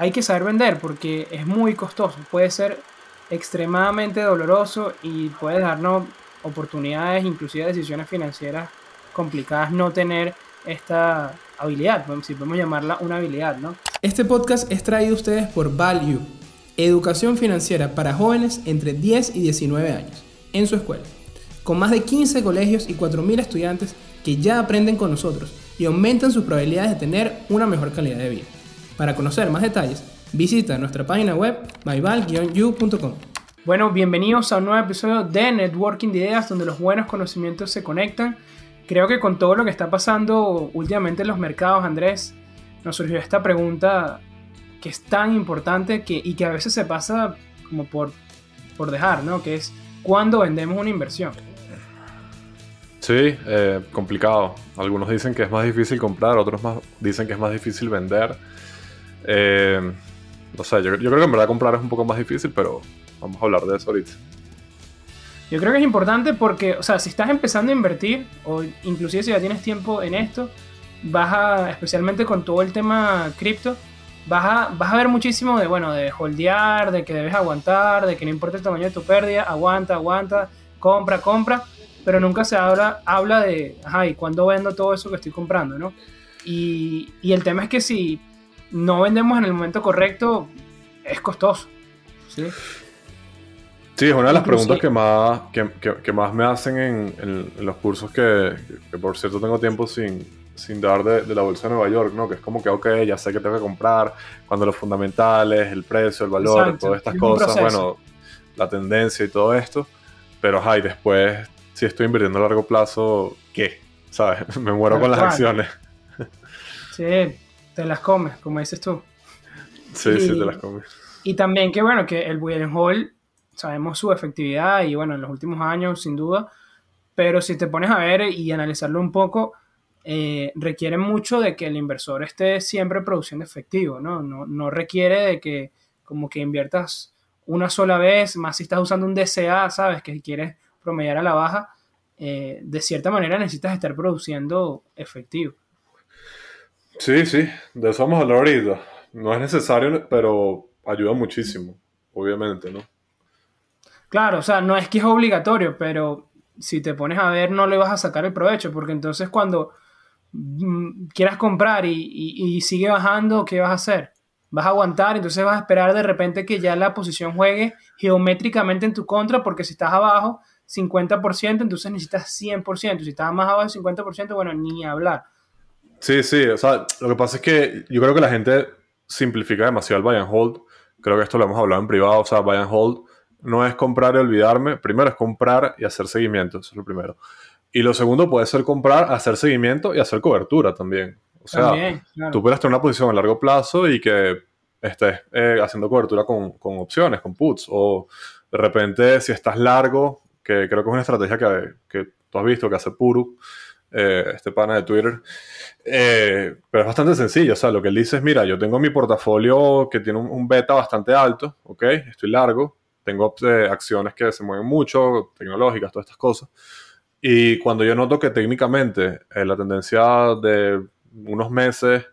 hay que saber vender porque es muy costoso, puede ser extremadamente doloroso y puede darnos oportunidades, inclusive decisiones financieras complicadas, no tener esta habilidad, si podemos llamarla una habilidad, ¿no? Este podcast es traído a ustedes por Value, educación financiera para jóvenes entre 10 y 19 años, en su escuela, con más de 15 colegios y 4.000 estudiantes que ya aprenden con nosotros y aumentan sus probabilidades de tener una mejor calidad de vida. Para conocer más detalles, visita nuestra página web myval-you.com. Bueno, bienvenidos a un nuevo episodio de Networking de Ideas, donde los buenos conocimientos se conectan. Creo que con todo lo que está pasando últimamente en los mercados, Andrés, nos surgió esta pregunta que es tan importante que, y que a veces se pasa como por, por dejar, ¿no? Que es, ¿cuándo vendemos una inversión? Sí, eh, complicado. Algunos dicen que es más difícil comprar, otros más dicen que es más difícil vender. Eh, no yo, creo que en verdad comprar es un poco más difícil, pero vamos a hablar de eso ahorita. Yo creo que es importante porque, o sea, si estás empezando a invertir, o inclusive si ya tienes tiempo en esto, vas a, especialmente con todo el tema cripto, vas a, vas a ver muchísimo de, bueno, de holdear, de que debes aguantar, de que no importa el tamaño de tu pérdida, aguanta, aguanta, compra, compra, pero nunca se habla, habla de, ajá, ¿y cuándo vendo todo eso que estoy comprando, no? Y, y el tema es que si no vendemos en el momento correcto, es costoso, ¿sí? Sí, es una de las preguntas que más, que, que, más me hacen en, en, los cursos que, que, por cierto, tengo tiempo sin, sin dar de, de, la bolsa de Nueva York, ¿no? Que es como que, ok, ya sé que tengo que comprar, cuando los fundamentales, el precio, el valor, Exacto. todas estas cosas, bueno, la tendencia y todo esto, pero, ay, después, si estoy invirtiendo a largo plazo, ¿qué? ¿Sabes? Me muero con las acciones. Sí, te las comes, como dices tú. Sí, y, sí, te las comes. Y también que, bueno, que el and hold sabemos su efectividad y bueno, en los últimos años sin duda, pero si te pones a ver y analizarlo un poco, eh, requiere mucho de que el inversor esté siempre produciendo efectivo, ¿no? ¿no? No requiere de que como que inviertas una sola vez, más si estás usando un DCA, ¿sabes? Que quieres promediar a la baja, eh, de cierta manera necesitas estar produciendo efectivo. Sí, sí, de eso vamos a hablar ahorita. No es necesario, pero ayuda muchísimo, obviamente, ¿no? Claro, o sea, no es que es obligatorio, pero si te pones a ver no le vas a sacar el provecho, porque entonces cuando mm, quieras comprar y, sigue bajando, ¿qué vas a hacer? Vas a aguantar, entonces vas a esperar de repente que ya la posición juegue geométricamente en tu contra, porque si estás abajo 50%, entonces necesitas 100%, si estás más abajo del 50%, bueno, ni hablar. Sí, sí, o sea, lo que pasa es que yo creo que la gente simplifica demasiado el buy and hold, creo que esto lo hemos hablado en privado, o sea, buy and hold no es comprar y olvidarme. Primero es comprar y hacer seguimiento, eso es lo primero. Y lo segundo puede ser comprar, hacer seguimiento y hacer cobertura también. O sea, también, claro. tú puedes tener una posición a largo plazo y que estés eh, haciendo cobertura con, con, opciones, con puts. O de repente, si estás largo, que creo que es una estrategia que, que tú has visto que hace Puru, eh, este pana de Twitter. Eh, pero es bastante sencillo. O sea, lo que él dice es: mira, yo tengo mi portafolio que tiene un, un beta bastante alto, ¿ok? Estoy largo tengo eh, acciones que se mueven mucho, tecnológicas, todas estas cosas. Y cuando yo noto que técnicamente eh, la tendencia de unos meses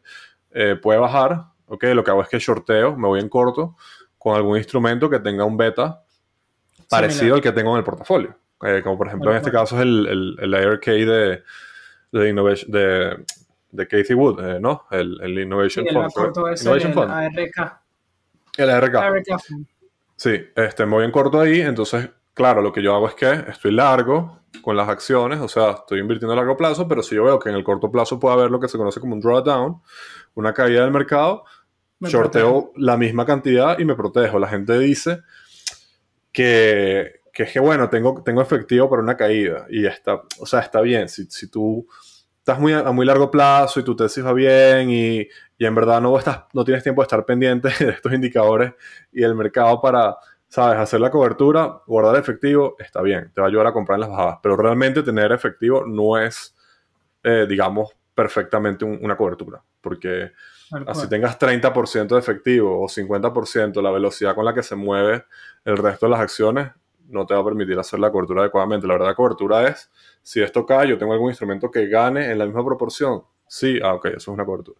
eh, puede bajar, okay, lo que hago es que shorteo, me voy en corto con algún instrumento que tenga un beta parecido Similar. al que tengo en el portafolio. Eh, como por ejemplo bueno, en este bueno. caso es el, el, el ARK de, de, Innovation, de, de Casey Wood, eh, ¿no? El, el Innovation sí, Fund. El Innovation Fund. ARK. El ARK. ARK. Sí, este, me voy en corto ahí, entonces, claro, lo que yo hago es que estoy largo con las acciones, o sea, estoy invirtiendo a largo plazo, pero si yo veo que en el corto plazo puede haber lo que se conoce como un drawdown, una caída del mercado, me shorteo protejo. la misma cantidad y me protejo. La gente dice que, que es que, bueno, tengo, tengo efectivo para una caída y está, o sea, está bien. Si, si tú estás muy, a muy largo plazo y tu tesis va bien y, y en verdad no, estás, no tienes tiempo de estar pendiente de estos indicadores y del mercado para, sabes, hacer la cobertura, guardar efectivo, está bien, te va a ayudar a comprar en las bajadas, pero realmente tener efectivo no es, eh, digamos, perfectamente un, una cobertura, porque así tengas 30% de efectivo o 50%, la velocidad con la que se mueve el resto de las acciones no te va a permitir hacer la cobertura adecuadamente. La verdad, la cobertura es, si esto cae, yo tengo algún instrumento que gane en la misma proporción. Sí, ah, ok, eso es una cobertura.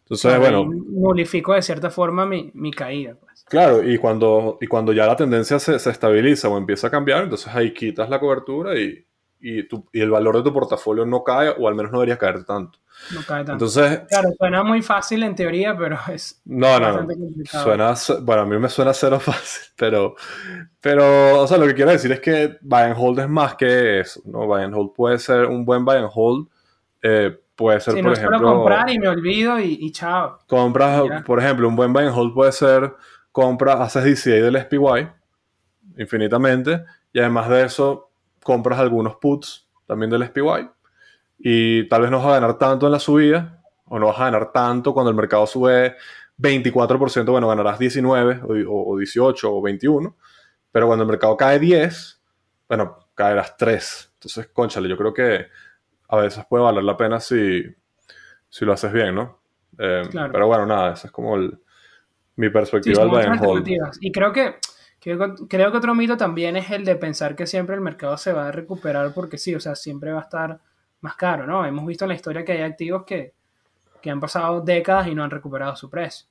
Entonces, bueno. Nulifico de cierta forma mi, mi caída. Pues. Claro, y cuando, y cuando ya la tendencia se, se, estabiliza o empieza a cambiar, entonces ahí quitas la cobertura y, y, tu, y, el valor de tu portafolio no cae, o al menos no debería caer tanto. No cae tanto. Entonces, claro, suena muy fácil en teoría, pero es no, no, Suena, bueno, a mí me suena cero fácil, pero, pero, o sea, lo que quiero decir es que buy and hold es más que eso, ¿no? Buy and hold puede ser un buen buy and hold, eh, puede ser, sí, por no ejemplo... Comprar y me olvido y, y chao. Compras, por ejemplo, un buen buy and hold puede ser, compras, haces DCA del SPY infinitamente, y además de eso, compras algunos puts también del SPY y tal vez no vas a ganar tanto en la subida o no vas a ganar tanto cuando el mercado sube 24%, bueno, ganarás 19 o, o 18 o 21, pero cuando el mercado cae 10, bueno, caerás 3. Entonces, conchale, yo creo que a veces puede valer la pena si, si lo haces bien, ¿no? Eh, Claro. Pero bueno, nada, esa es como el- mi perspectiva Sí, del alternativas. Y creo que, que- creo que otro mito también es el de pensar que siempre el mercado se va a recuperar porque sí, o sea, siempre va a estar más caro, ¿no? Hemos visto en la historia que hay activos que, que han pasado décadas y no han recuperado su precio.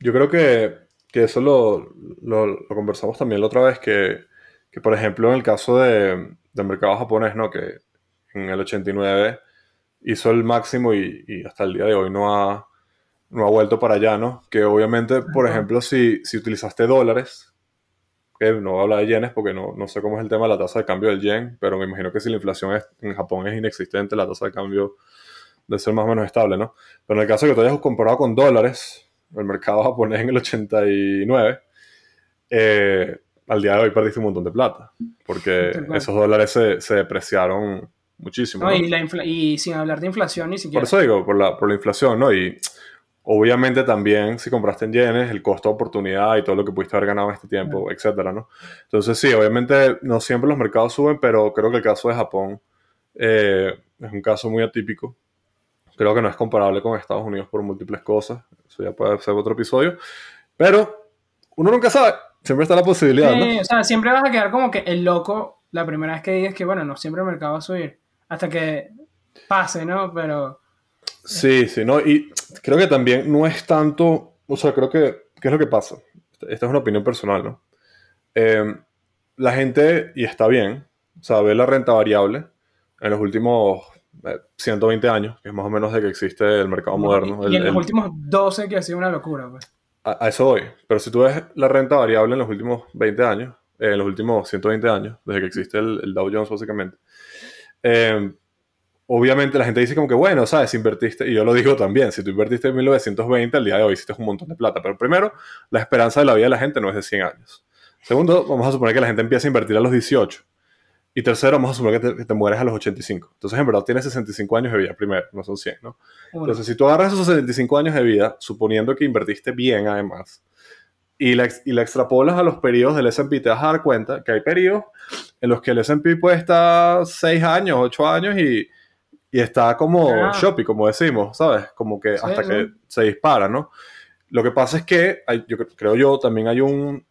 Yo creo que, que eso lo, lo- lo conversamos también la otra vez, que, que, por ejemplo en el caso de, del mercado japonés, ¿no? que en el 89 hizo el máximo y, y hasta el día de hoy no ha, no ha vuelto para allá, ¿no? Que obviamente, por Ajá. ejemplo, si, si utilizaste dólares, que no voy a hablar de yenes porque no, no sé cómo es el tema de la tasa de cambio del yen, pero me imagino que si la inflación es- en Japón es inexistente, la tasa de cambio debe ser más o menos estable, ¿no? Pero en el caso de que tú hayas comprado con dólares, el mercado japonés en el 89, eh, al día de hoy perdiste un montón de plata, porque esos dólares se, se depreciaron muchísimo. ¿no? ¿no? Y, la infla- y sin hablar de inflación ni siquiera. Por eso digo, por la, por la inflación, ¿no? Y obviamente también si compraste en yenes, el costo de oportunidad y todo lo que pudiste haber ganado en este tiempo, etcétera, ¿no? Entonces sí, obviamente no siempre los mercados suben, pero creo que el caso de Japón eh, es un caso muy atípico. Creo que no es comparable con Estados Unidos por múltiples cosas. Eso ya puede ser otro episodio. Pero uno nunca sabe. Siempre está la posibilidad, Sí, ¿no? o sea, siempre vas a quedar como que el loco la primera vez que digas que, bueno, no siempre el mercado va a subir. Hasta que pase, ¿no? Pero Sí, sí, ¿no? Y creo que también no es tanto, o sea, creo que, ¿qué es lo que pasa? Esta es una opinión personal, ¿no? Eh, la gente, y está bien, o sea, ve la renta variable en los últimos eh, 120 años, que es más o menos de que existe el mercado moderno. Y, el- y en los el- últimos 12 que ha sido una locura, pues. a, a eso voy. Pero si tú ves la renta variable en los últimos 20 años, eh, en los últimos 120 años, desde que existe el, el Dow Jones básicamente, eh, obviamente la gente dice como que, bueno, sabes, invertiste, y yo lo digo también, si tú invertiste en 1920, al día de hoy hiciste un montón de plata. Pero primero, la esperanza de la vida de la gente no es de 100 años. Segundo, vamos a suponer que la gente empieza a invertir a los 18. Y tercero, vamos a suponer que te, que te mueres a los 85. Entonces, en verdad, tienes 65 años de vida primero, no son 100, ¿no? Entonces, si tú agarras esos 75 años de vida, suponiendo que invertiste bien además, y la, y la extrapolas a los periodos del S&P, te vas a dar cuenta que hay periodos en los que el S&P puede estar 6 años, 8 años y, y está como Ah. shopping, como decimos, ¿sabes? Como que hasta sí. que se dispara, ¿no? Lo que pasa es que, hay- yo cre- creo yo, también hay un,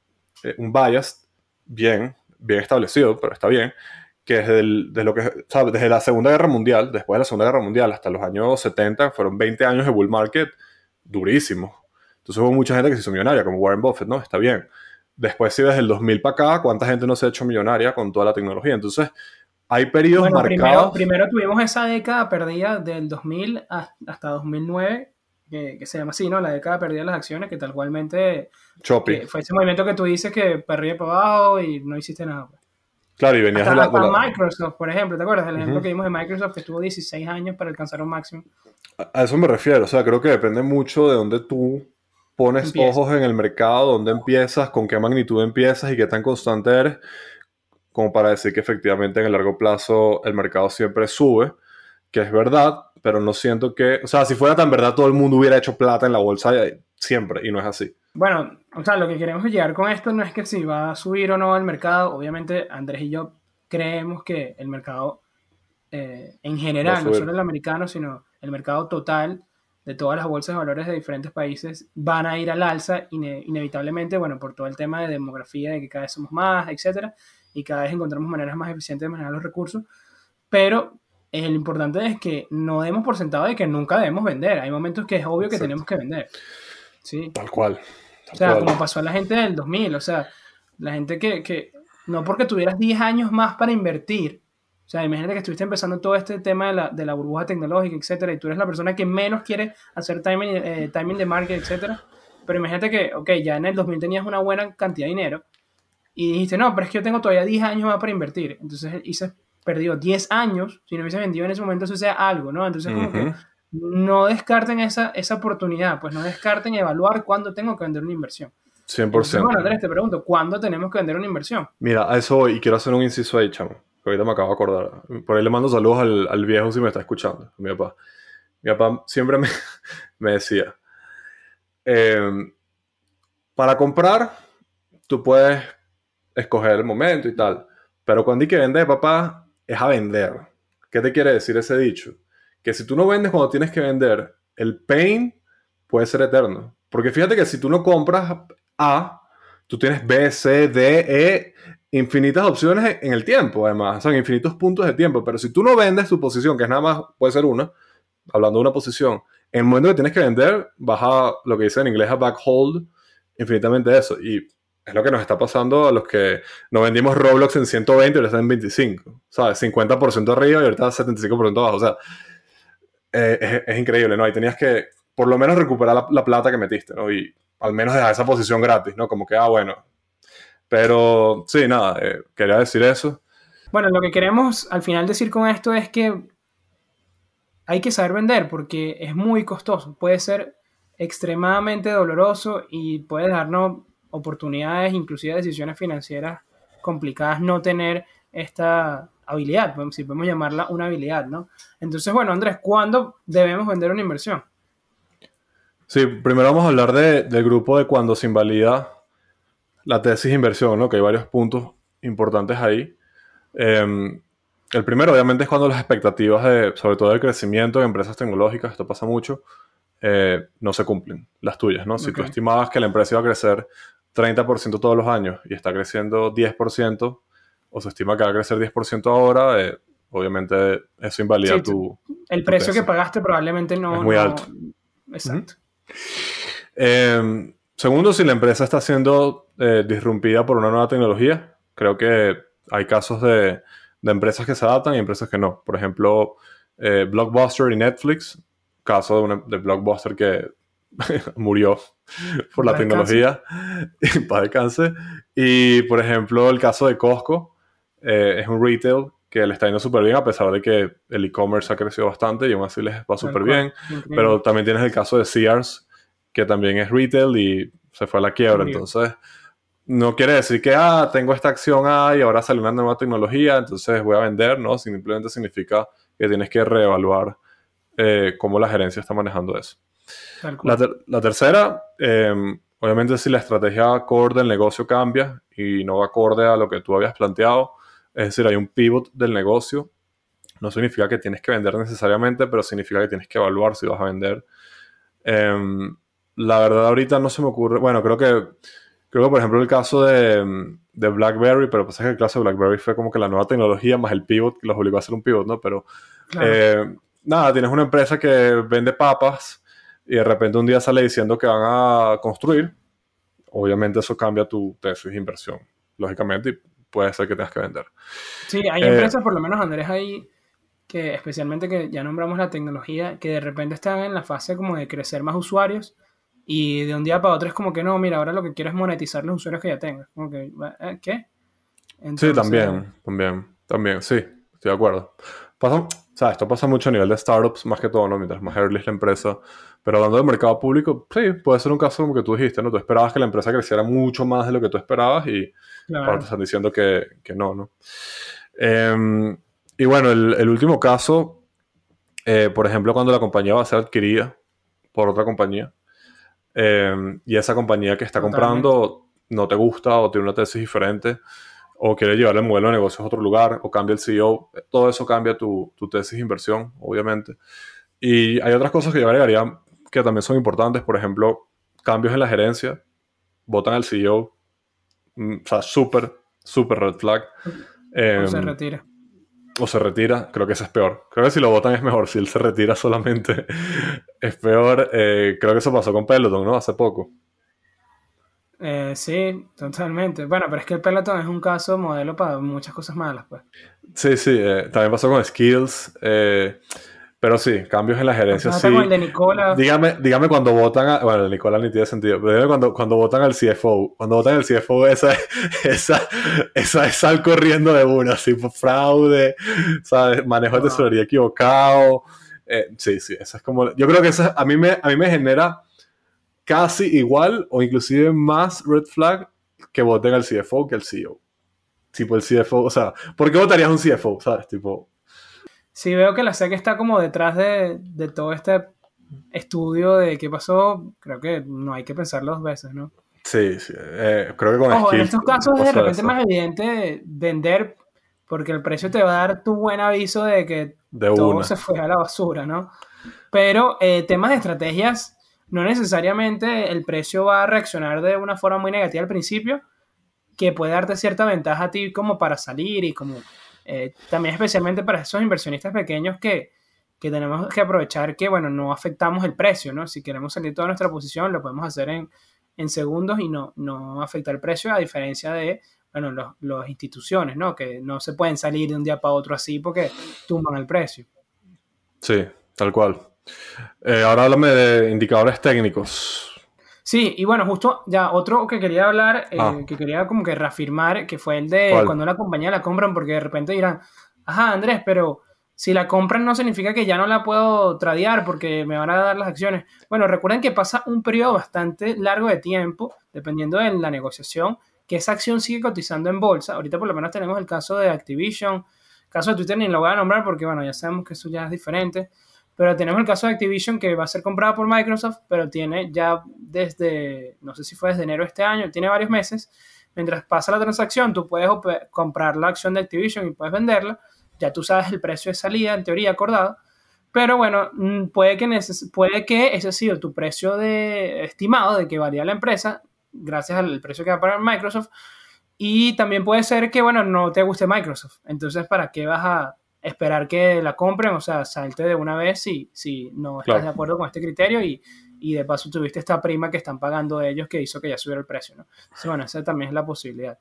eh, un bias bien, bien establecido, pero está bien, que desde, el- desde lo que, ¿sabes? desde la Segunda Guerra Mundial, después de la Segunda Guerra Mundial hasta los años 70, fueron 20 años de bull market durísimos. Entonces hubo mucha gente que se hizo millonaria, como Warren Buffett, ¿no? Está bien. Después, si desde el 2000 para acá, ¿cuánta gente no se ha hecho millonaria con toda la tecnología? Entonces, hay periodos Bueno, primero, marcados. primero tuvimos esa década perdida del 2000 a- hasta 2009, que, que se llama así, ¿no? La década perdida de las acciones, que tal cualmente que fue ese movimiento que tú dices que para arriba y para abajo y no hiciste nada. pues. Claro, y venías Hasta, de la, de hasta la- Microsoft, por ejemplo, ¿te acuerdas del ejemplo Ujú. que vimos de Microsoft que estuvo 16 años para alcanzar un máximo? A eso me refiero, o sea, creo que depende mucho de dónde tú pones Empiezas. ojos en el mercado, dónde empiezas, con qué magnitud empiezas y qué tan constante eres, como para decir que efectivamente en el largo plazo el mercado siempre sube, que es verdad, pero no siento que, o sea, si fuera tan verdad todo el mundo hubiera hecho plata en la bolsa siempre y no es así. Bueno, o sea, lo que queremos llegar con esto no es que si va a subir o no el mercado, obviamente Andrés y yo creemos que el mercado eh, en general, no solo el americano, sino el mercado total de todas las bolsas de valores de diferentes países van a ir al alza ine- inevitablemente, bueno, por todo el tema de demografía, de que cada vez somos más, etcétera, y cada vez encontramos maneras más eficientes de manejar los recursos, pero eh, lo importante es que no demos por sentado de que nunca debemos vender. Hay momentos que es obvio que tenemos que vender. Sí. Tal cual. o sea, como pasó a la gente del 2000. O sea, la gente que, que no porque tuvieras 10 años más para invertir. O sea, imagínate que estuviste empezando todo este tema de la, de la burbuja tecnológica, etcétera, y tú eres la persona que menos quiere hacer timing, eh, timing de market, etcétera. Pero imagínate que, ok, ya en el 2000 tenías una buena cantidad de dinero y dijiste, no, pero es que yo tengo todavía 10 años más para invertir. Entonces hice, perdido 10 años, si no hubiese vendido en ese momento, eso sea algo, ¿no? Entonces, como que no descarten esa, esa oportunidad, pues no descarten evaluar cuándo tengo que vender una inversión. 100%. bueno, Andrés, te pregunto, ¿cuándo tenemos que vender una inversión? Mira, a eso y quiero hacer un inciso ahí, chamo. Que ahorita me acabo de acordar. Por ahí le mando saludos al, al viejo si me está escuchando, mi papá. Mi papá siempre me, me decía, eh, para comprar, tú puedes escoger el momento y tal. Pero cuando hay que vender, papá, es a vender. ¿Qué te quiere decir ese dicho? Que si tú no vendes cuando tienes que vender, el pain puede ser eterno. Porque fíjate que si tú no compras A, tú tienes B, C, D, E, infinitas opciones en el tiempo, además. Son infinitos puntos de tiempo. Pero si tú no vendes tu posición, que es nada más, puede ser una, hablando de una posición, en el momento que tienes que vender, vas a lo que dice en inglés a backhold infinitamente eso. Y es lo que nos está pasando a los que no vendimos Roblox en 120 y ahora están en 25. ¿Sabes? 50% arriba y ahorita 75% abajo. O sea, eh, es, increíble, ¿no? Ahí tenías que por lo menos recuperar la, plata que metiste, ¿no? Y al menos dejar esa posición gratis, ¿no? Como que, ah, bueno. Pero sí, nada, eh, quería decir eso. Bueno, lo que queremos al final decir con esto es que hay que saber vender porque es muy costoso. Puede ser extremadamente doloroso y puede darnos oportunidades, inclusive decisiones financieras complicadas, no tener esta habilidad, si podemos llamarla una habilidad, ¿no? Entonces, bueno, Andrés, ¿cuándo debemos vender una inversión? Sí, primero vamos a hablar del grupo de cuando se invalida la tesis de inversión, ¿no? Que hay varios puntos importantes ahí. Em, el primero, obviamente, es cuando las expectativas de, sobre todo del crecimiento de empresas tecnológicas, esto pasa mucho, eh, no se cumplen, las tuyas, ¿no? Si tú estimabas que la empresa iba a crecer 30% todos los años y está creciendo 10%, o se estima que va a crecer 10% ahora, eh, obviamente eso invalida tu... El precio que pagaste probablemente no... Es muy alto. Exacto. Em, segundo, si la empresa está siendo eh, disrumpida por una nueva tecnología, creo que hay casos de, de, empresas que se adaptan y empresas que no. Por ejemplo, eh, Blockbuster y Netflix, caso de, una, de Blockbuster que murió por la tecnología para cáncer. Y por ejemplo, el caso de Costco eh, es un retail que le está yendo súper bien a pesar de que el e-commerce ha crecido bastante y aún así les va súper bien. Pero también tienes el caso de Sears, que también es retail y se fue a la quiebra. Entonces, no quiere decir que, ah, tengo esta acción A y ahora sale una nueva tecnología, entonces voy a vender, ¿no? Simplemente significa que tienes que reevaluar eh, cómo la gerencia está manejando eso. La, tercera, em, obviamente si la estrategia core del negocio cambia y no va acorde a lo que tú habías planteado, es decir, hay un pivot del negocio, no significa que tienes que vender necesariamente, pero significa que tienes que evaluar si vas a vender. Em, la verdad ahorita no se me ocurre, bueno, creo que, creo que por ejemplo el caso de, de BlackBerry, pero pasa que el caso de BlackBerry fue como que la nueva tecnología más el pivot, los obligó a hacer un pivot, ¿no? Pero eh, nada, tienes una empresa que vende papas y de repente un día sale diciendo que van a construir, obviamente eso cambia tu tesis de inversión, lógicamente, y puede ser que tengas que vender. Sí, hay empresas, eh, por lo menos Andrés, ahí que especialmente que ya nombramos la tecnología, que de repente están en la fase como de crecer más usuarios y de un día para otro es como que no, mira, ahora lo que quiero es monetizar los usuarios que ya tengo. Como que, ¿eh? ¿Qué? sí, también, también, también, sí, estoy de acuerdo. Pasa, o sea, esto pasa mucho a nivel de startups, más que todo, ¿no? Mientras más early es la empresa, pero hablando del mercado público, sí, puede ser un caso como que tú dijiste, ¿no? Tú esperabas que la empresa creciera mucho más de lo que tú esperabas y ahora te están diciendo que, que no, ¿no? Em, y bueno, el, el último caso, eh, por ejemplo, cuando la compañía va a ser adquirida por otra compañía em, y esa compañía que está comprando no te gusta o tiene una tesis diferente o quiere llevar el modelo de negocios a otro lugar o cambia el CEO, todo eso cambia tu, tu tesis de inversión, obviamente. Y hay otras cosas que yo agregaría que también son importantes, por ejemplo, cambios en la gerencia, votan al CEO, mm, o sea, súper, súper red flag. se em, retira. o se retira, creo que eso es peor. Creo que si lo votan es mejor, si él se retira solamente es peor. Eh, creo que eso pasó con Peloton, ¿no? Hace poco. Eh, sí, totalmente. Bueno, pero es que el Peloton es un caso modelo para muchas cosas malas, pues. Sí, sí, eh, también pasó con Skills. Eh, pero sí, cambios en la gerencia. Sí. Con el de Nicola. Dígame, dígame cuando votan a. Bueno, Nicola ni tiene sentido. Pero dígame cuando, cuando votan al CFO. Cuando votan al CFO, esa, esa, esa es sal corriendo de una. Así, fraude, ¿sabes? Manejo de tesorería equivocado. Sí, sí, esa es como. Yo creo que esa a mí me, a mí me genera casi igual o inclusive más red flag que voten al CFO que al CEO. Tipo el CFO, o sea, ¿por qué votarías un CFO? ¿Sabes? Tipo, Sí, veo que la SEC está como detrás de, de todo este estudio de qué pasó. Creo que no hay que pensarlo dos veces, ¿no? Sí, sí. Eh, creo que con Ojo, en estos casos es de repente eso. más evidente vender porque el precio te va a dar tu buen aviso de que De todo una. se fue a la basura, ¿no? Pero eh, temas de estrategias, no necesariamente el precio va a reaccionar de una forma muy negativa al principio, que puede darte cierta ventaja a ti como para salir y como eh, también especialmente para esos inversionistas pequeños que, que tenemos que aprovechar que, bueno, no afectamos el precio, ¿no? Si queremos salir toda nuestra posición, lo podemos hacer en, en segundos y no, no afecta el precio, a diferencia de, bueno, los, las instituciones, ¿no? Que no se pueden salir de un día para otro así porque tumban el precio. Sí, tal cual. Eh, ahora háblame de indicadores técnicos. Sí, y bueno, justo ya otro que quería hablar, eh, Ah. que quería como que reafirmar, que fue el de ¿Cuál? cuando una compañía la compran, porque de repente dirán, ajá, Andrés, pero si la compran no significa que ya no la puedo tradear porque me van a dar las acciones. Bueno, recuerden que pasa un periodo bastante largo de tiempo, dependiendo de la negociación, que esa acción sigue cotizando en bolsa. Ahorita por lo menos tenemos el caso de Activision, caso de Twitter ni lo voy a nombrar porque, bueno, ya sabemos que eso ya es diferente. Pero tenemos el caso de Activision que va a ser comprada por Microsoft, pero tiene ya desde, no sé si fue desde enero de este año, tiene varios meses. Mientras pasa la transacción, tú puedes comprar la acción de Activision y puedes venderla. Ya tú sabes el precio de salida, en teoría acordado. Pero bueno, mm, puede que, puede que ese ha sido tu precio de, estimado de que valía la empresa, gracias al precio que va a pagar Microsoft. Y también puede ser que, bueno, no te guste Microsoft. Entonces, ¿para qué vas a esperar que la compren? O sea, salte de una vez si, si no estás Claro. de acuerdo con este criterio y, y de paso tuviste esta prima que están pagando ellos que hizo que ya subiera el precio, ¿no? Entonces, bueno, esa también es la posibilidad.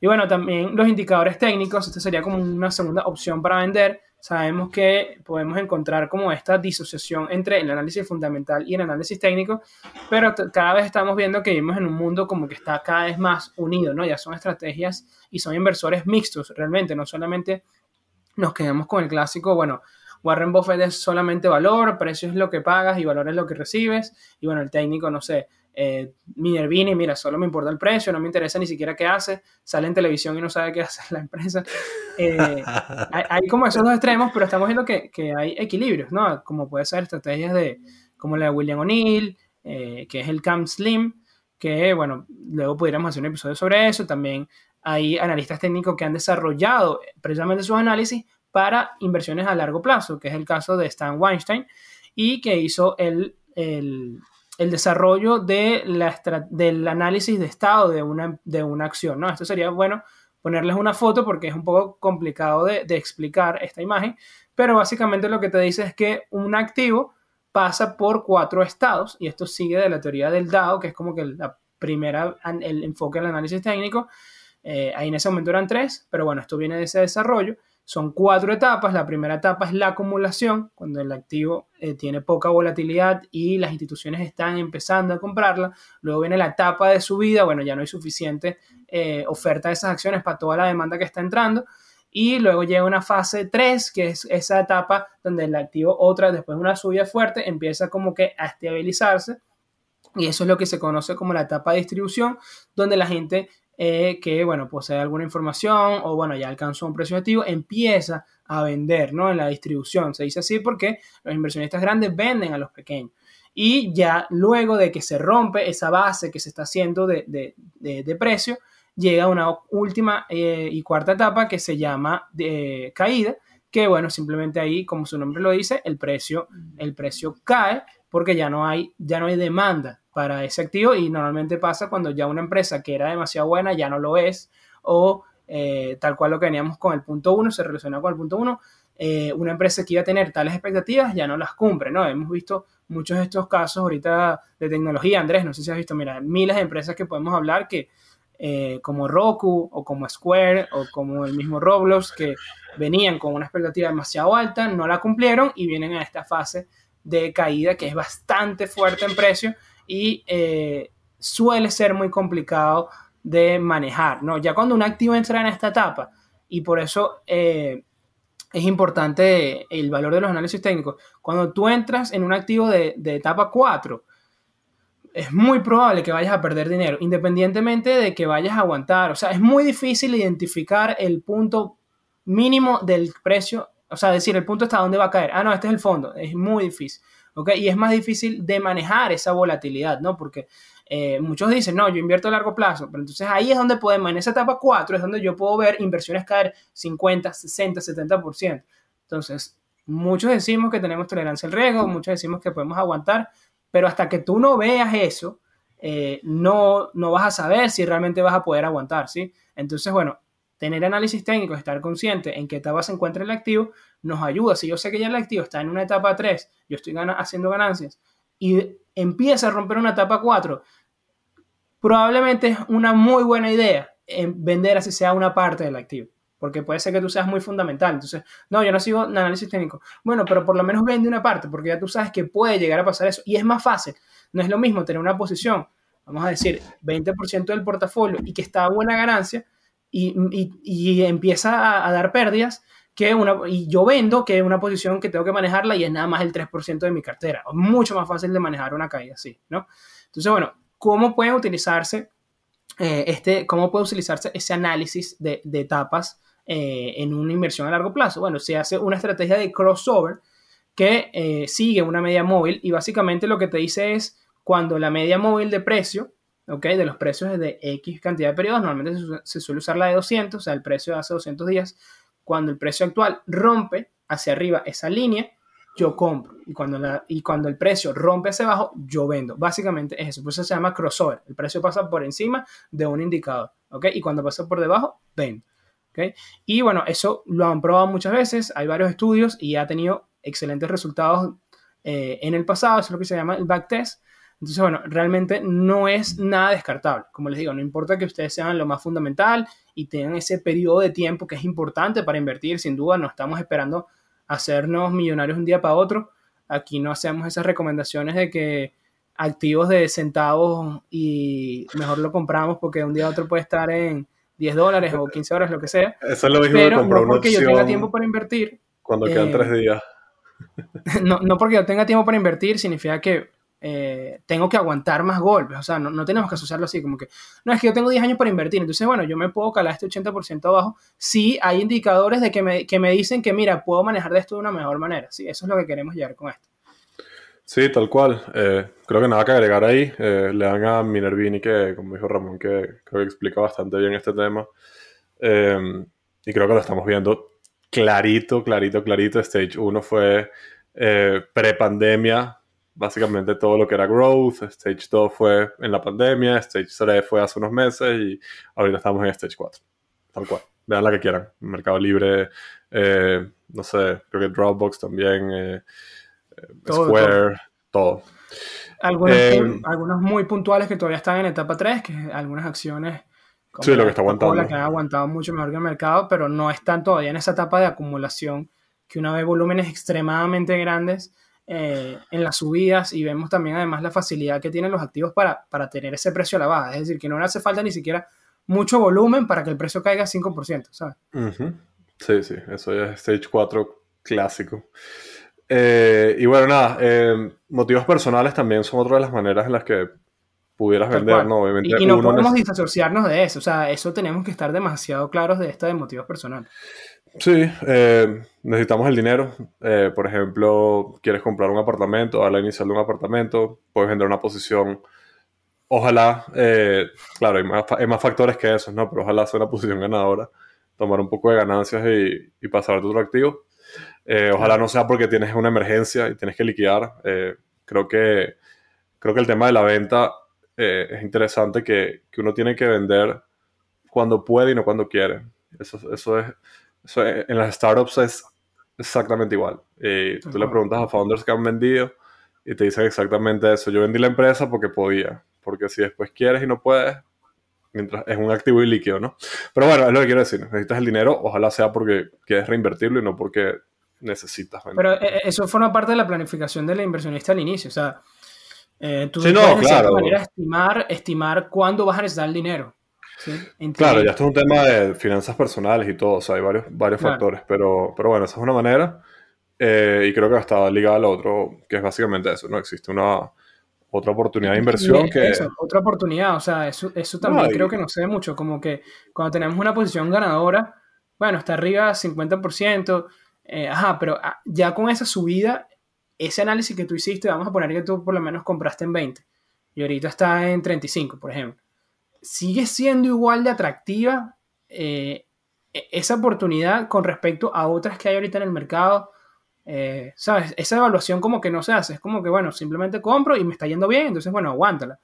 Y bueno, también los indicadores técnicos, esta sería como una segunda opción para vender. Sabemos que podemos encontrar como esta disociación entre el análisis fundamental y el análisis técnico, pero cada vez estamos viendo que vivimos en un mundo como que está cada vez más unido, ¿no? Ya son estrategias y son inversores mixtos realmente, no solamente nos quedamos con el clásico, bueno, Warren Buffett es solamente valor, precio es lo que pagas y valor es lo que recibes, y bueno, el técnico, no sé, eh, Minervini, mira, solo me importa el precio, no me interesa ni siquiera qué hace, sale en televisión y no sabe qué hace la empresa. Eh, hay, hay como esos dos extremos, pero estamos viendo que, que hay equilibrios, ¿no? Como puede ser estrategias de, como la de William O'Neill, eh, que es el Cam Slim, que bueno, luego pudiéramos hacer un episodio sobre eso. También hay analistas técnicos que han desarrollado precisamente sus análisis para inversiones a largo plazo, que es el caso de Stan Weinstein, y que hizo el, el, el desarrollo de la del análisis de estado de una, de una acción, ¿no? Esto sería bueno ponerles una foto porque es un poco complicado de, de explicar esta imagen, pero básicamente lo que te dice es que un activo pasa por cuatro estados y esto sigue de la teoría del DAO, que es como que la primera, el enfoque del análisis técnico. Eh, ahí en ese momento eran tres, pero bueno, esto viene de ese desarrollo. Son cuatro etapas. La primera etapa es la acumulación, cuando el activo eh, tiene poca volatilidad y las instituciones están empezando a comprarla. Luego viene la etapa de subida, bueno, ya no hay suficiente eh, oferta de esas acciones para toda la demanda que está entrando. Y luego llega una fase 3, que es esa etapa donde el activo, otra, después de una subida fuerte, empieza como que a estabilizarse. Y eso es lo que se conoce como la etapa de distribución, donde la gente eh, que, bueno, posee alguna información o, bueno, ya alcanzó un precio activo, empieza a vender, ¿no? En la distribución. Se dice así porque los inversionistas grandes venden a los pequeños. Y ya luego de que se rompe esa base que se está haciendo de, de, de, precio, llega una última eh, y cuarta etapa que se llama de caída, que bueno, simplemente ahí, como su nombre lo dice, el precio, el precio cae porque ya no hay, ya no hay demanda para ese activo y normalmente pasa cuando ya una empresa que era demasiado buena ya no lo es o eh, tal cual lo que veníamos con el punto 1, se relaciona con el punto 1, eh, una empresa que iba a tener tales expectativas ya no las cumple, ¿no? Hemos visto muchos de estos casos ahorita de tecnología, Andrés, no sé si has visto, mira, miles de empresas que podemos hablar que eh, como Roku o como Square o como el mismo Roblox que venían con una expectativa demasiado alta, no la cumplieron y vienen a esta fase de caída que es bastante fuerte en precio y suele ser muy complicado de manejar, ¿no? Ya cuando un activo entra en esta etapa, y por eso eh, es importante el valor de los análisis técnicos, cuando tú entras en un activo de, etapa 4, es muy probable que vayas a perder dinero, independientemente de que vayas a aguantar. O sea, es muy difícil identificar el punto mínimo del precio, o sea, decir el punto hasta dónde va a caer. Ah, no, este es el fondo. Es muy difícil. ¿ok? Y es más difícil de manejar esa volatilidad, ¿no? Porque eh, muchos dicen, no, yo invierto a largo plazo, pero entonces ahí es donde podemos, en esa etapa 4 es donde yo puedo ver inversiones caer 50, 60, 70%. Entonces, muchos decimos que tenemos tolerancia al riesgo, muchos decimos que podemos aguantar, pero hasta que tú no veas eso, eh, no, no vas a saber si realmente vas a poder aguantar, ¿sí? Entonces, bueno, tener análisis técnico, estar consciente en qué etapa se encuentra el activo, nos ayuda. Si yo sé que ya el activo está en una etapa 3, yo estoy haciendo ganancias, y empieza a romper una etapa 4, probablemente es una muy buena idea en vender así sea una parte del activo. Porque puede ser que tú seas muy fundamental. Entonces, no, yo no sigo análisis técnico. Bueno, pero por lo menos vende una parte, porque ya tú sabes que puede llegar a pasar eso. Y es más fácil. No es lo mismo tener una posición, vamos a decir, 20% del portafolio y que está a buena ganancia y, empieza a, dar pérdidas, que una, y yo vendo que es una posición que tengo que manejarla y es nada más el 3% de mi cartera. Mucho más fácil de manejar una caída así, ¿no? Entonces, bueno, ¿cómo puede utilizarse eh, este, cómo puede utilizarse ese análisis de, etapas eh, en una inversión a largo plazo? Bueno, se hace una estrategia de crossover que eh, sigue una media móvil y básicamente lo que te dice es cuando la media móvil de precio de los precios de X cantidad de periodos, normalmente se, suele usar la de 200, o sea, el precio de hace 200 días. Cuando el precio actual rompe hacia arriba esa línea, yo compro. Y cuando, la, y cuando el precio rompe hacia abajo, yo vendo. Básicamente es eso. Por eso se llama crossover. El precio pasa por encima de un indicador. ¿ok? Y cuando pasa por debajo, vendo. ¿ok? Y bueno, eso lo han probado muchas veces. Hay varios estudios y ha tenido excelentes resultados eh, en el pasado. Eso es lo que se llama el backtest. Entonces, bueno, realmente no es nada descartable. Como les digo, no importa que ustedes sean lo más fundamental y tengan ese periodo de tiempo que es importante para invertir, sin duda, no estamos esperando hacernos millonarios un día para otro. Aquí no hacemos esas recomendaciones de que activos de centavos y mejor lo compramos porque un día a otro puede estar en 10 dólares o 15 horas, lo que sea. Eso es lo mismo Pero no porque yo tenga tiempo para invertir. Cuando quedan eh, tres días. No, no porque yo tenga tiempo para invertir significa que eh, tengo que aguantar más golpes. O sea, no, tenemos que asociarlo así, como que, no, es que yo tengo 10 años para invertir, entonces, bueno, yo me puedo calar este 80% abajo. Sí, hay indicadores de que me, que me dicen que, mira, puedo manejar de esto de una mejor manera. Sí, eso es lo que queremos llegar con esto. Sí, tal cual. Eh, creo que nada que agregar ahí. Eh, le dan a Minervini, que, como dijo Ramón, que creo explica bastante bien este tema. y creo que lo estamos viendo clarito, clarito, clarito. Stage 1 fue pre-pandemia, básicamente todo lo que era growth. Stage 2 fue en la pandemia, Stage 3 fue hace unos meses y ahorita estamos en Stage 4. Tal cual. Vean la que quieran. Mercado Libre, eh, no sé, creo que Dropbox también, eh, eh, Square, todo. Algunos, muy puntuales que todavía están en etapa 3, que algunas acciones sí, lo que está aguantando. La que han aguantado mucho mejor que el mercado, pero no están todavía en esa etapa de acumulación que una vez volúmenes extremadamente grandes eh, en las subidas y vemos también además la facilidad que tienen los activos para, para tener ese precio a la baja. Es decir, que no le hace falta ni siquiera mucho volumen para que el precio caiga 5%, ¿sabes? Sí, sí, eso ya es Stage 4 clásico. Eh, y bueno, nada, eh, motivos personales también son otra de las maneras en las que pudieras vender, ¿no? Obviamente. Y, no podemos disasociarnos de eso, o sea, eso tenemos que estar demasiado claros de esto de motivos personales. Sí, eh, necesitamos el dinero. Eh, por ejemplo, quieres comprar un apartamento, a la inicial de un apartamento, puedes vender una posición. Ojalá, eh, claro, hay más, factores que esos, ¿no? Pero ojalá sea una posición ganadora, tomar un poco de ganancias y, pasar a otro activo. ojalá no sea porque tienes una emergencia y tienes que liquidar. creo, que, creo que el tema de la venta es interesante que, que uno tiene que vender cuando puede y no cuando quiere. Eso, eso, es, eso en las startups es exactamente igual. Y tú le preguntas a founders que han vendido y te dicen exactamente eso. Yo vendí la empresa porque podía, porque si después quieres y no puedes, mientras es un activo y líquido, ¿no? Pero bueno, es lo que quiero decir. Necesitas el dinero, ojalá sea porque quieres reinvertirlo y no porque necesitas vender. Pero eh, eso forma parte de la planificación de la inversionista al inicio. O sea, eh, tú sí, no, claro. manera estimar, estimar cuándo vas a necesitar el dinero. Claro, ya esto es un tema de finanzas personales y todo, o sea, hay varios, varios factores, pero, pero bueno, esa es una manera eh, y creo que está ligada al otro, que es básicamente eso, ¿no? Existe una otra oportunidad de inversión que... Eso, otra oportunidad, o sea, eso, eso también creo que no se ve mucho, como que cuando tenemos una posición ganadora, bueno, está arriba 50%, eh, ajá, pero ah, ya con esa subida, ese análisis que tú hiciste, vamos a poner que tú por lo menos compraste en 20 y ahorita está en 35, por ejemplo sigue siendo igual de atractiva eh, e-, esa oportunidad con respecto a otras que hay ahorita en el mercado. Eh, ¿Sabes? Esa evaluación como que no se hace. Es como que, bueno, simplemente compro y me está yendo bien, entonces, bueno, aguántala.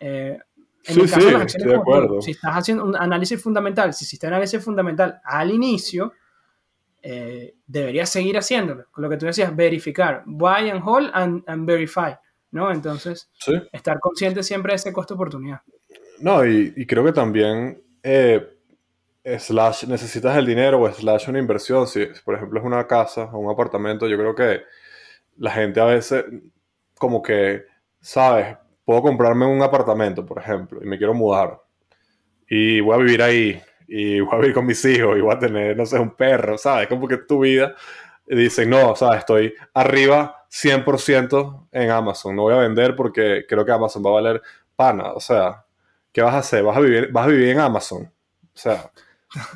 Eh, en el caso de las acciones, si estás haciendo un análisis fundamental, si hiciste análisis fundamental al inicio, deberías seguir haciéndolo. Con lo que tú decías, verificar. Buy and hold and, verify. ¿no? Entonces, estar consciente siempre de ese costo oportunidad. No, y, creo que también eh, slash necesitas el dinero o slash una inversión. Si, por ejemplo es una casa o un apartamento, yo creo que la gente a veces como que, ¿sabes? Puedo comprarme un apartamento, por ejemplo, y me quiero mudar. Y voy a vivir ahí, y voy a vivir con mis hijos, y voy a tener, no sé, un perro, ¿sabes? Como que tu vida. Y dicen, no, ¿sabes? Estoy arriba 100% en Amazon. No voy a vender porque creo que Amazon va a valer pana. O sea, ¿qué vas a hacer? ¿Vas a vivir, vas a vivir en Amazon? O sea,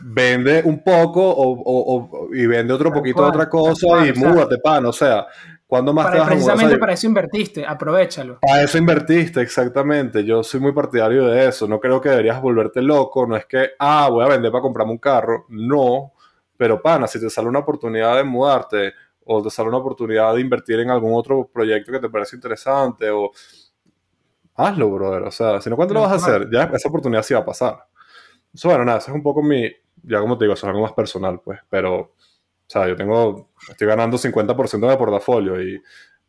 vende un poco o, y vende otro poquito de otra cosa y múdate, pan. O sea, ¿cuándo más te vas Precisamente para eso invertiste, aprovechalo. Para eso invertiste, exactamente. Yo soy muy partidario de eso. No creo que deberías volverte loco. No es que, ah, voy a vender para comprarme un carro. No. Pero, pana, si te sale una oportunidad de mudarte o te sale una oportunidad de invertir en algún otro proyecto que te parece interesante o hazlo, brother. O sea, si no, ¿cuándo lo vas a hacer? Ya esa oportunidad sí va a pasar. Eso, bueno, nada, eso es un poco mi, ya como te digo, eso es algo más personal, pues, pero, o sea, yo tengo, estoy ganando 50% de mi portafolio y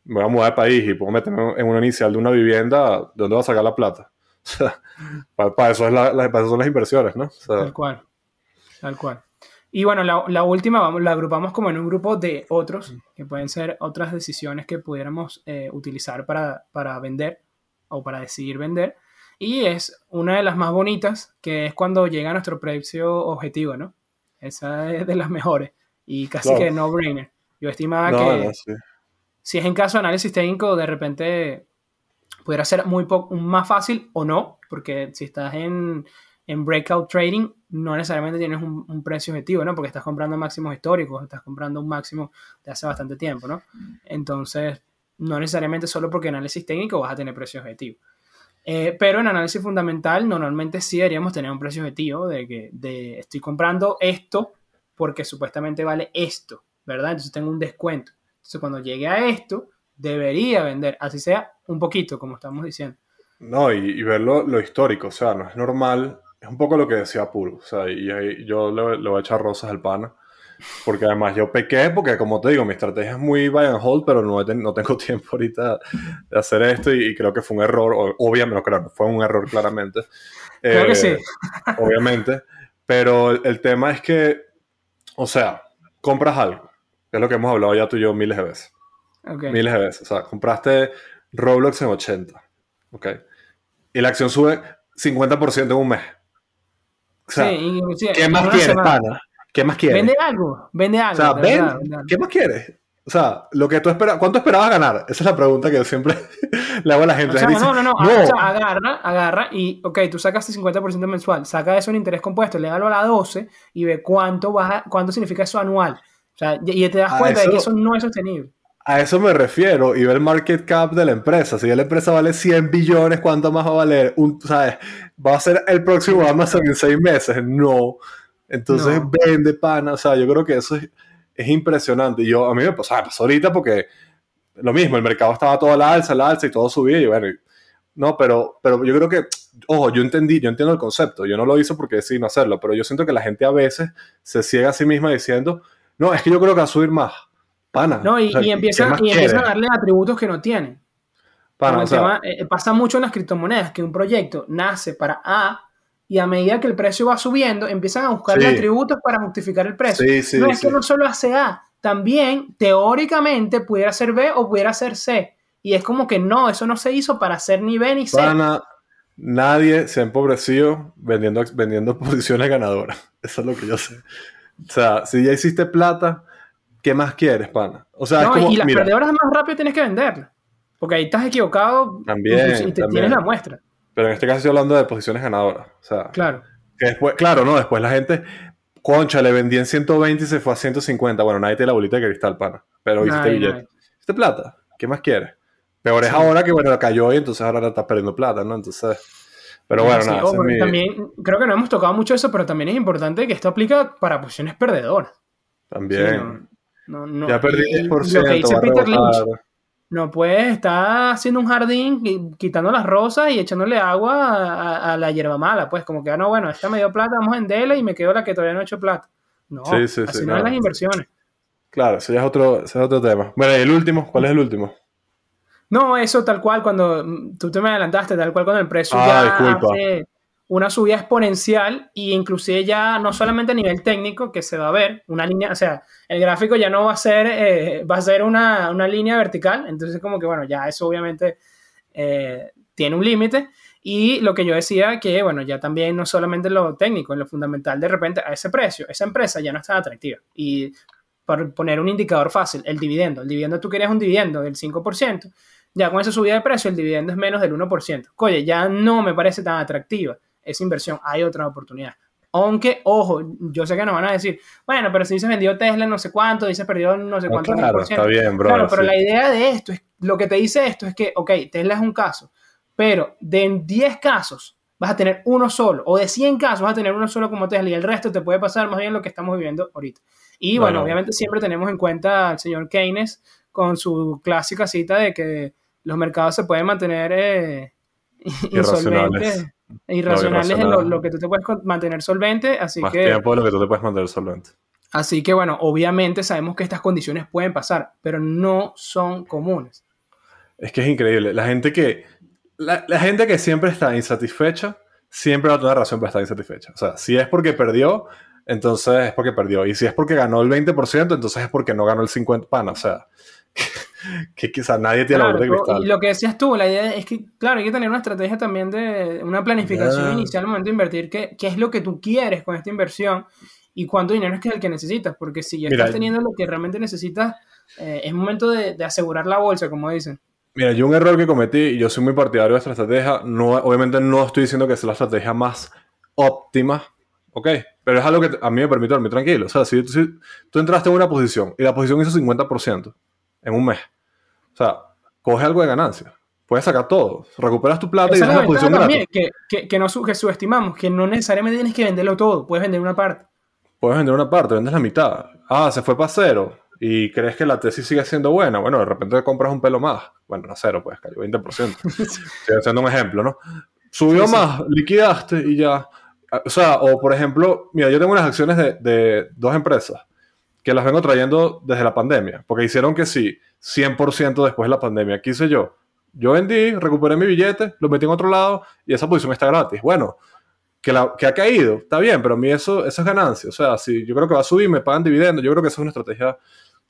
me voy a mudar de país y puedo meterme en una inicial de una vivienda, ¿de dónde va a sacar la plata? O sea, para, eso, es la, para eso son las inversiones, ¿no? Tal cual, tal cual. Y bueno, la, la, última vamos, la agrupamos como en un grupo de otros, que pueden ser otras decisiones que pudiéramos eh, utilizar para, para vender o para decidir vender. Y es una de las más bonitas, que es cuando llega a nuestro precio objetivo, ¿no? Esa es de las mejores y casi que no-brainer. Yo estimaba que si es en caso de análisis técnico, de repente pudiera ser muy más fácil o no, porque si estás en, en breakout trading, no necesariamente tienes un, un, precio objetivo, ¿no? Porque estás comprando máximos históricos, estás comprando un máximo de hace bastante tiempo, ¿no? Entonces, no necesariamente solo porque análisis técnico vas a tener precio objetivo. Eh, pero en análisis fundamental normalmente sí deberíamos tener un precio objetivo de que de, estoy comprando esto porque supuestamente vale esto, ¿verdad? Entonces tengo un descuento. Entonces cuando llegue a esto, debería vender, así sea un poquito, como estamos diciendo. No, y, y ver lo, histórico, o sea, no es normal, es un poco lo que decía Pool, o sea, y, y yo le, le, voy a echar rosas al pana porque además yo pequé, porque como te digo, mi estrategia es muy buy and hold, pero no, no tengo tiempo ahorita de hacer esto y, creo que fue un error, obviamente, no, claro, fue un error claramente. Creo que sí. Eh, obviamente. Pero el, tema es que, o sea, compras algo, que es lo que hemos hablado ya tú y yo miles de veces. Miles de veces. O sea, compraste Roblox en 80, ¿ok? Y la acción sube 50% en un mes. O sea, sí, ¿qué más quieres, pana? ¿Qué más quieres? Vende algo, vende algo. O sea, ¿qué más quieres? O sea, lo que tú esperas, ¿cuánto esperabas ganar? Esa es la pregunta que yo siempre le hago a la gente. no, no, no, no. agarra, agarra y, ok, tú sacaste 50% mensual, saca eso en interés compuesto, le a la 12 y ve cuánto, baja, cuánto significa eso anual. O sea, y te das cuenta de que eso no es sostenible. A eso me refiero y ve el market cap de la empresa. Si ya la empresa vale 100 billones, ¿cuánto más va a valer? Un, ¿sabes? ¿Va a ser el próximo Amazon en seis meses? No. Entonces vende pana, o sea, yo creo que eso es, es impresionante. Yo, a mí me pasó, ahorita porque lo mismo, el mercado estaba todo a la alza, la alza y todo subía y bueno, No, pero, pero yo creo que, ojo, yo entendí, yo entiendo el concepto, yo no lo hice porque decidí no hacerlo, pero yo siento que la gente a veces se ciega a sí misma diciendo, no, es que yo creo que va a subir más. Pana. No, y, empiezan, y empiezan a darle atributos que no tienen. Pana, o sea, eh, pasa mucho en las criptomonedas que un proyecto nace para A y a medida que el precio va subiendo, empiezan a buscarle atributos para justificar el precio. no es que no solo hace A, también teóricamente pudiera ser B o pudiera ser C. Y es como que no, eso no se hizo para ser ni B ni C. Pana, nadie se ha empobrecido vendiendo, vendiendo posiciones ganadoras. Eso es lo que yo sé. O sea, si ya hiciste plata, ¿qué más quieres, pana? O sea, no, y las perdedoras más rápido tienes que venderlas. Porque ahí estás equivocado también, y te tienes la muestra. Pero en este caso estoy hablando de posiciones ganadoras. O sea, claro. Que después, claro, no, después la gente, concha, le vendí en 120 y se fue a 150. Bueno, nadie tiene la bolita de cristal, pana. Pero hiciste billete. Hiciste plata. ¿Qué más quieres? Peor es ahora que, bueno, cayó y entonces ahora estás perdiendo plata, ¿no? Entonces... Pero bueno, nada. También, creo que no hemos tocado mucho eso, pero también es importante que esto aplica para posiciones perdedoras. También. no, no, ya perdí 10%. Lo que dice Peter Lynch, no puedes estar haciendo un jardín, quitando las rosas y echándole agua a, la hierba mala. Pues como que, ah, no, bueno, esta me dio plata, vamos a venderla y me quedo la que todavía no he hecho plata. No, sí, sí, así no es las inversiones. Claro, ese es, otro, ese es otro tema. Bueno, ¿y el último? ¿Cuál es el último? No, eso tal cual cuando tú te me adelantaste, tal cual cuando el precio ah, ya disculpa. hace una subida exponencial y inclusive ya no solamente a nivel técnico que se va a ver una línea, o sea, el gráfico ya no va a ser, eh, va a ser una, una, línea vertical, entonces como que bueno, ya eso obviamente eh, tiene un límite. Y lo que yo decía que bueno, ya también no solamente lo técnico, en lo fundamental de repente a ese precio, esa empresa ya no está atractiva. Y por poner un indicador fácil, el dividendo, el dividendo tú querías un dividendo del 5%, ya con esa subida de precio el dividendo es menos del 1%. Oye, ya no me parece tan atractiva esa inversión, hay otra oportunidad. Aunque, ojo, yo sé que nos van a decir, bueno, pero si dices vendió Tesla no sé cuánto, dices perdió no sé cuánto. claro, está bien, bro. Claro, pero la idea de esto, es, lo que te dice esto es que, ok, Tesla es un caso, pero de 10 casos vas a tener uno solo, o de 100 casos vas a tener uno solo como Tesla, y el resto te puede pasar más bien lo que estamos viviendo ahorita. Y bueno, obviamente siempre tenemos en cuenta al señor Keynes con su clásica cita de que los mercados se pueden mantener eh, insolventes irracionales en lo, que tú te puedes mantener solvente, así Más que... tiempo de lo que tú te puedes mantener solvente. Así que bueno, obviamente sabemos que estas condiciones pueden pasar, pero no son comunes. Es que es increíble. La gente que, la, gente que siempre está insatisfecha, siempre va a tener razón para estar insatisfecha. O sea, si es porque perdió, entonces es porque perdió. Y si es porque ganó el 20%, entonces es porque no ganó el 50%. Pana, o sea, que quizás nadie tiene la bola de cristal. Y lo que decías tú, la idea es que, claro, hay que tener una estrategia también de una planificación inicial al momento de invertir, qué, qué es lo que tú quieres con esta inversión y cuánto dinero es que es el que necesitas, porque si ya estás teniendo lo que realmente necesitas, eh, es momento de, de, asegurar la bolsa, como dicen. Mira, yo un error que cometí, y yo soy muy partidario de esta estrategia, no, obviamente no estoy diciendo que sea la estrategia más óptima, ¿ok? Pero es algo que a mí me permite dormir tranquilo. O sea, si, si tú entraste en una posición y la posición hizo 50%, en un mes. O sea, coge algo de ganancia. Puedes sacar todo. Recuperas tu plata y dejas la posición también, que, que, que, no que subestimamos, que no necesariamente tienes que venderlo todo. Puedes vender una parte. Puedes vender una parte, vendes la mitad. Ah, se fue para cero. Y crees que la tesis sigue siendo buena. Bueno, de repente compras un pelo más. Bueno, no cero, pues cayó 20%. Estoy haciendo un ejemplo, ¿no? Subió más, liquidaste y ya. O sea, o por ejemplo, mira, yo tengo unas acciones de, de dos empresas que las vengo trayendo desde la pandemia, porque hicieron que sí, 100% después de la pandemia. ¿Qué hice yo? Yo vendí, recuperé mi billete, lo metí en otro lado y esa posición está gratis. Bueno, que, la, que ha caído, está bien, pero a mí eso, eso es ganancia. O sea, si yo creo que va a subir, me pagan dividendos, yo creo que eso es una estrategia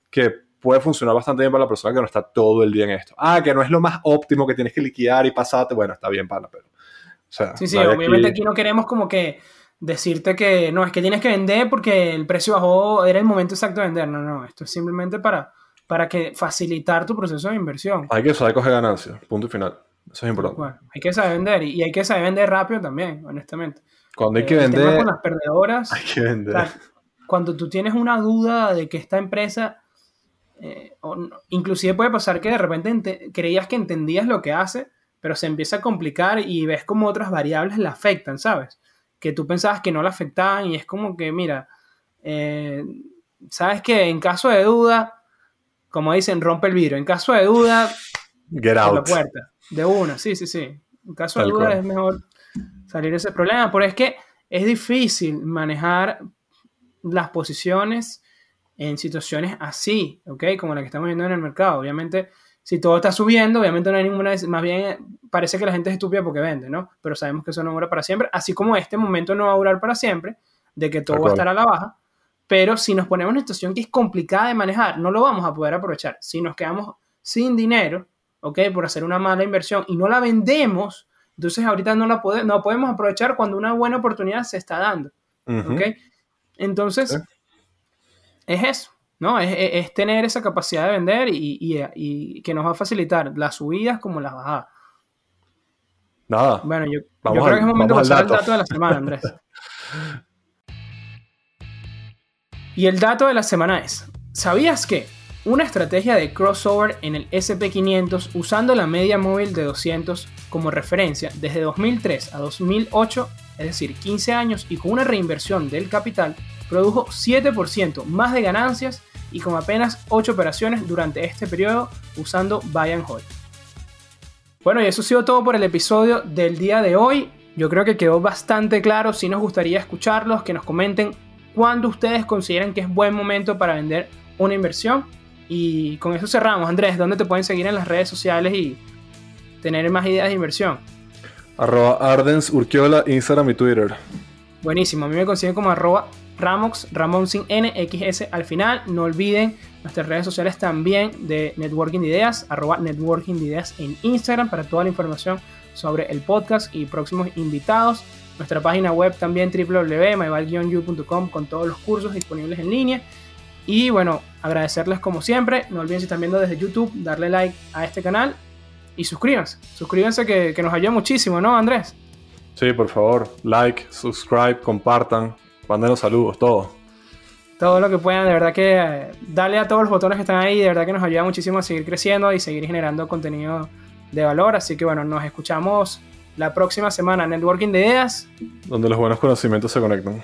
que puede funcionar bastante bien para la persona que no está todo el día en esto. Ah, que no es lo más óptimo, que tienes que liquidar y pasarte. Bueno, está bien, pana, pero... O sea, sí, sí, obviamente aquí no queremos como que decirte que no, es que tienes que vender porque el precio bajó, era el momento exacto de vender. No, no, esto es simplemente para, para que facilitar tu proceso de inversión. Hay que saber coger ganancias, punto y final. Eso es importante. Bueno, hay que saber vender y, hay que saber vender rápido también, honestamente. Cuando hay que eh, vender. Con las perdedoras. Hay que vender. cuando tú tienes una duda de que esta empresa. Eh, inclusive puede pasar que de repente creías que entendías lo que hace, pero se empieza a complicar y ves como otras variables la afectan, ¿sabes? que tú pensabas que no le afectaban y es como que, mira, eh, sabes que en caso de duda, como dicen, rompe el vidrio. En caso de duda, Get out. la puerta. De una, sí, sí, sí. En caso de Tal duda cual. es mejor salir de ese problema. Pero es que es difícil manejar las posiciones en situaciones así, ¿ok? Como la que estamos viendo en el mercado. Obviamente, si todo está subiendo, obviamente no hay ninguna... Más bien parece que la gente es estúpida porque vende, ¿no? Pero sabemos que eso no dura para siempre. Así como este momento no va a durar para siempre, de que todo Tal va a estar a la baja. Pero si nos ponemos en una situación que es complicada de manejar, no lo vamos a poder aprovechar. Si nos quedamos sin dinero, ¿ok? Por hacer una mala inversión y no la vendemos, entonces ahorita no la pode- no podemos aprovechar cuando una buena oportunidad se está dando. ¿ok? Entonces, es eso, ¿no? Es, es- es tener esa capacidad de vender y, y- y que nos va a facilitar las subidas como las bajadas. Nada. Bueno, yo, yo creo al- que es momento de pasar dato. dato de la semana, Andrés. y el dato de la semana es, ¿sabías que una estrategia de crossover en el SP500 usando la media móvil de 200 como referencia desde 2003 a 2008, es decir, 15 años y con una reinversión del capital, produjo 7% más de ganancias y con apenas 8 operaciones durante este periodo usando Buy and Hold? Bueno, y eso ha sido todo por el episodio del día de hoy. Yo creo que quedó bastante claro. Si nos gustaría escucharlos, que nos comenten cuándo ustedes consideran que es buen momento para vender una inversión. Y con eso cerramos. Andrés, ¿dónde te pueden seguir en las redes sociales y tener más ideas de inversión? Arroba Ardens Urquiola, Instagram y Twitter. Buenísimo. A mí me consiguen como arroba Ramox, Ramón sin NXS al final. No olviden nuestras redes sociales también de Networking de Ideas, arroba Networking de Ideas en Instagram para toda la información sobre el podcast y próximos invitados. Nuestra página web también www.myval-u.com con todos los cursos disponibles en línea. Y bueno, agradecerles como siempre. No olviden si están viendo desde YouTube, darle like a este canal y suscríbanse. Suscríbanse que, que nos ayuda muchísimo, ¿no, Andrés? Sí, por favor, like, subscribe, compartan, mándenos saludos, todo. todo lo que puedan, de verdad que eh, dale a todos los botones que están ahí, de verdad que nos ayuda muchísimo a seguir creciendo y seguir generando contenido de valor. Así que bueno, nos escuchamos la próxima semana. Networking de Ideas. Donde los buenos conocimientos se conectan.